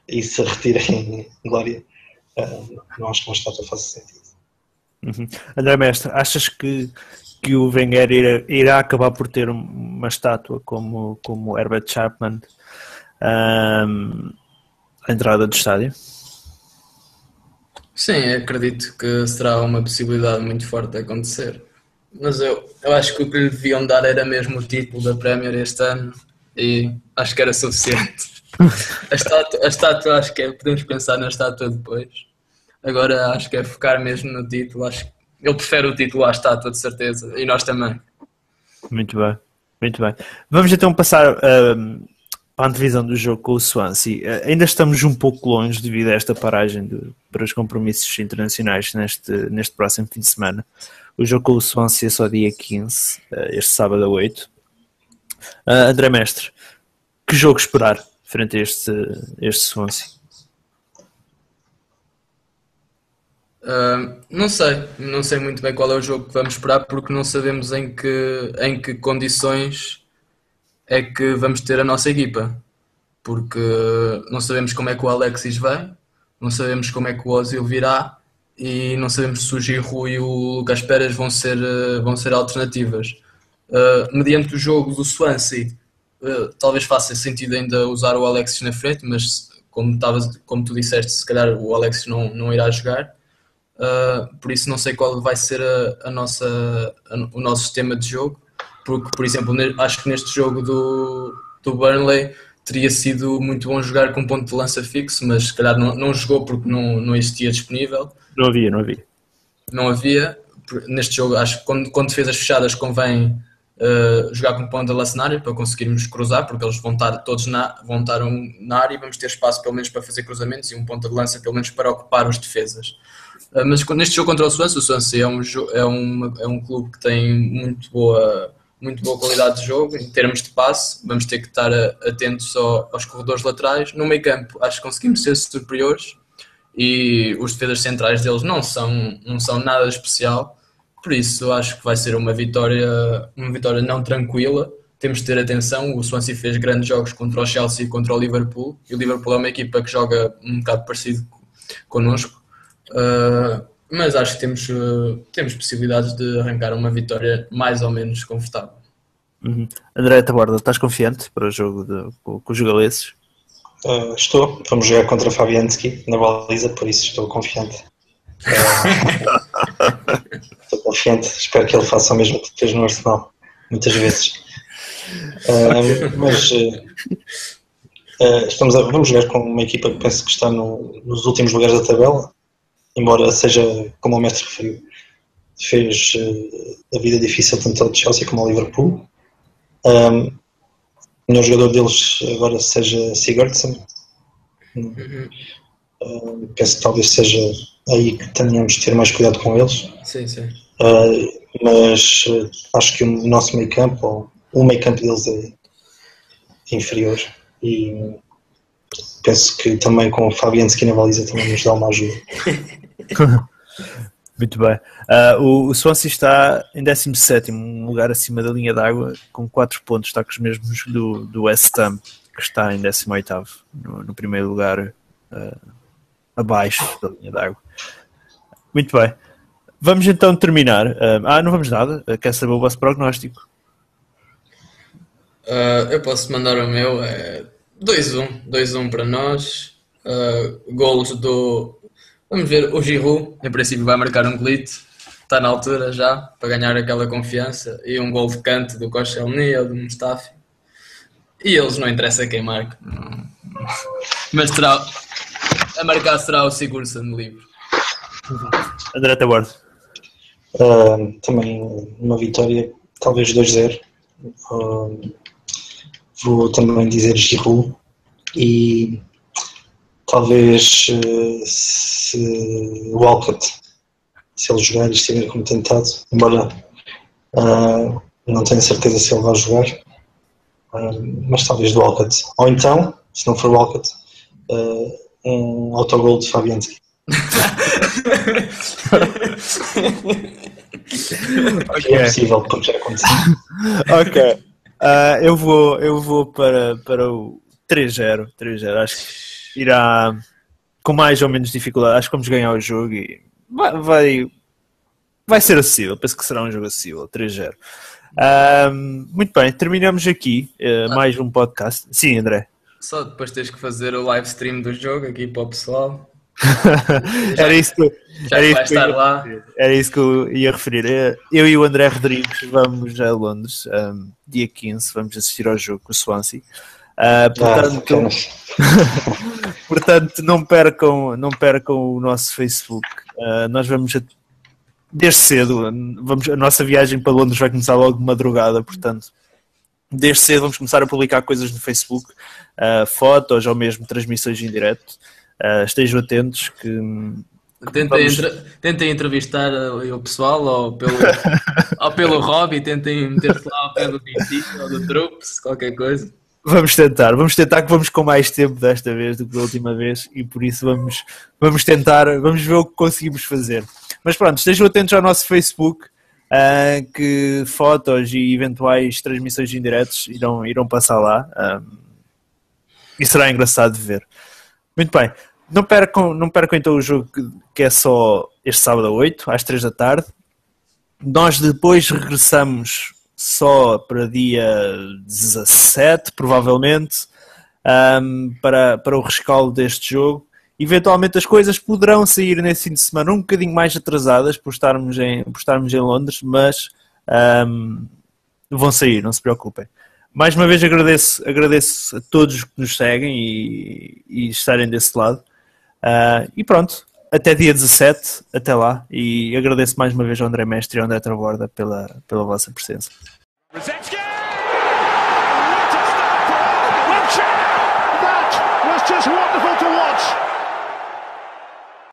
e se retire em glória, uh, não acho que uma estátua faça sentido. Uhum. André Mestre, achas que que o Wenger irá, irá acabar por ter uma estátua como, como Herbert Chapman um, à entrada do estádio? Sim, acredito que será uma possibilidade muito forte de acontecer. Mas eu, eu acho que o que lhe deviam dar era mesmo o título da Premier este ano e acho que era suficiente. A estátua, a estátua acho que é, podemos pensar na estátua depois. Agora acho que é focar mesmo no título. Acho que ele prefere o título à estátua, de certeza, e nós também. Muito bem, muito bem. Vamos então passar para a antevisão do jogo com o Swansea. Uh, ainda estamos um pouco longe devido a esta paragem de, para os compromissos internacionais neste, neste próximo fim de semana. O jogo com o Swansea é só dia 15, uh, este sábado a 8. Uh, André Mestre, que jogo esperar frente a este, este Swansea? Uh, não sei, não sei muito bem qual é o jogo que vamos esperar porque não sabemos em que, em que condições é que vamos ter a nossa equipa. Porque não sabemos como é que o Alexis vem, não sabemos como é que o Ozil virá e não sabemos se o Giroud e o Lucas Pérez vão ser, vão ser alternativas. Uh, mediante o jogo do Swansea, uh, talvez faça sentido ainda usar o Alexis na frente, mas como, tavas, como tu disseste, se calhar o Alexis não, não irá jogar. Uh, por isso não sei qual vai ser a, a nossa, a, o nosso sistema de jogo, porque, por exemplo, acho que neste jogo do, do Burnley teria sido muito bom jogar com ponto de lança fixo, mas se calhar não, não jogou porque não, não existia disponível. Não havia, não havia. Não havia. Neste jogo, acho que quando, com defesas fechadas convém uh, jogar com na área para conseguirmos cruzar, porque eles vão estar todos na, vão estar um, na área e vamos ter espaço pelo menos para fazer cruzamentos e um ponto de lança pelo menos para ocupar os defesas. Ah, mas neste jogo contra o Swansea, o Swansea é um, é, um, é um clube que tem muito boa, muito boa qualidade de jogo em termos de passe. Vamos ter que estar atentos aos corredores laterais. No meio campo, acho que conseguimos ser superiores e os defesas centrais deles não são, não são nada especial. Por isso, acho que vai ser uma vitória, uma vitória não tranquila. Temos de ter atenção. O Swansea fez grandes jogos contra o Chelsea e contra o Liverpool. E o Liverpool é uma equipa que joga um bocado parecido connosco Uh, mas acho que temos, uh, temos possibilidades de arrancar uma vitória mais ou menos confortável. Uhum. André Taborda, estás confiante para o jogo de, com, com, os galeses? Uh, estou. Vamos jogar contra Fabianski na baliza, por isso estou confiante. Uh, estou confiante. Espero que ele faça o mesmo que fez no Arsenal, muitas vezes. Uh, mas estamos a, vamos jogar com uma equipa que penso que está no, nos últimos lugares da tabela, embora seja, como o mestre referiu, fez a vida difícil tanto ao Chelsea como ao Liverpool. Um, o melhor jogador deles agora seja Sigurdsson. Uhum. Uh, penso que talvez seja aí que tenhamos de ter mais cuidado com eles. Sim, sim. Uh, mas uh, acho que o nosso meio campo, ou o meio campo deles é inferior e penso que também com o Fabianski na baliza também nos dá uma ajuda. Muito bem. Uh, o, o Swansea está em 17, um lugar acima da linha d'água, com 4 pontos, está com os mesmos do, do West Ham, que está em 18, no, no primeiro lugar, uh, abaixo da linha d'água. Muito bem. Vamos então terminar. Uh, ah, não vamos nada. quer saber o vosso prognóstico? eu posso mandar o meu. É 2-1. 2-1 para nós. golos do Vamos ver, o Giroud, em princípio, vai marcar um glitch, está na altura já, para ganhar aquela confiança, e um gol de canto do Koscielny ou do Mustafi. E eles não interessa quem marca. Mas terá, a marcar será o Sigurdsson livre. André Tabordo. Uh, também uma vitória, talvez 2-0. Uh, vou também dizer Giroud e talvez uh, se o se ele jogar e estiver como tentado, embora uh, não tenho certeza se ele vai jogar, uh, mas talvez do Walcott. Ou então, se não for Walcott, um autogol de Fabianski. okay. É possível, porque já aconteceu. ok. Uh, eu, vou, eu vou para, para o 3-0. 3-0. Acho que irá com mais ou menos dificuldade. Acho que vamos ganhar o jogo e vai, vai, vai ser acessível. Penso que será um jogo acessível, 3-0. Um, muito bem, terminamos aqui uh, mais um podcast. Sim, André. Só depois tens que fazer o live stream do jogo aqui para o pessoal. Era isso que, já era vai estar lá. Era isso que eu ia referir. Eu e o André Rodrigues vamos a Londres, um, dia 15, vamos assistir ao jogo com o Swansea. Uh, portanto, ah, portanto, não percam, não percam o nosso Facebook. Uh, nós vamos a, desde cedo, vamos, a nossa viagem para Londres vai começar logo de madrugada, portanto, desde cedo vamos começar a publicar coisas no Facebook, uh, fotos ou mesmo transmissões em direto. Estejam atentos que Tentem, Vamos... entre... tentem entrevistar o pessoal ou pelo, ou pelo hobby, tentem meter-se lá ao pé do ou do Troops, qualquer coisa. Vamos tentar, vamos tentar que vamos com mais tempo desta vez do que da última vez e por isso vamos, vamos tentar, vamos ver o que conseguimos fazer. Mas pronto, estejam atentos ao nosso Facebook, uh, que fotos e eventuais transmissões em diretos irão, irão passar lá ah, e será engraçado de ver. Muito bem, não percam, não percam então o jogo que é só este sábado a 8, às 3 da tarde. Nós depois regressamos só para dia 17, provavelmente, um, para, para o rescaldo deste jogo. Eventualmente as coisas poderão sair nesse fim de semana um bocadinho mais atrasadas por estarmos em, por estarmos em Londres, mas um, vão sair, não se preocupem. Mais uma vez agradeço, agradeço a todos que nos seguem e, e estarem desse lado. Uh, e pronto, até dia 17, até lá, e agradeço mais uma vez ao André Mestre e ao André Traborda pela, pela vossa presença.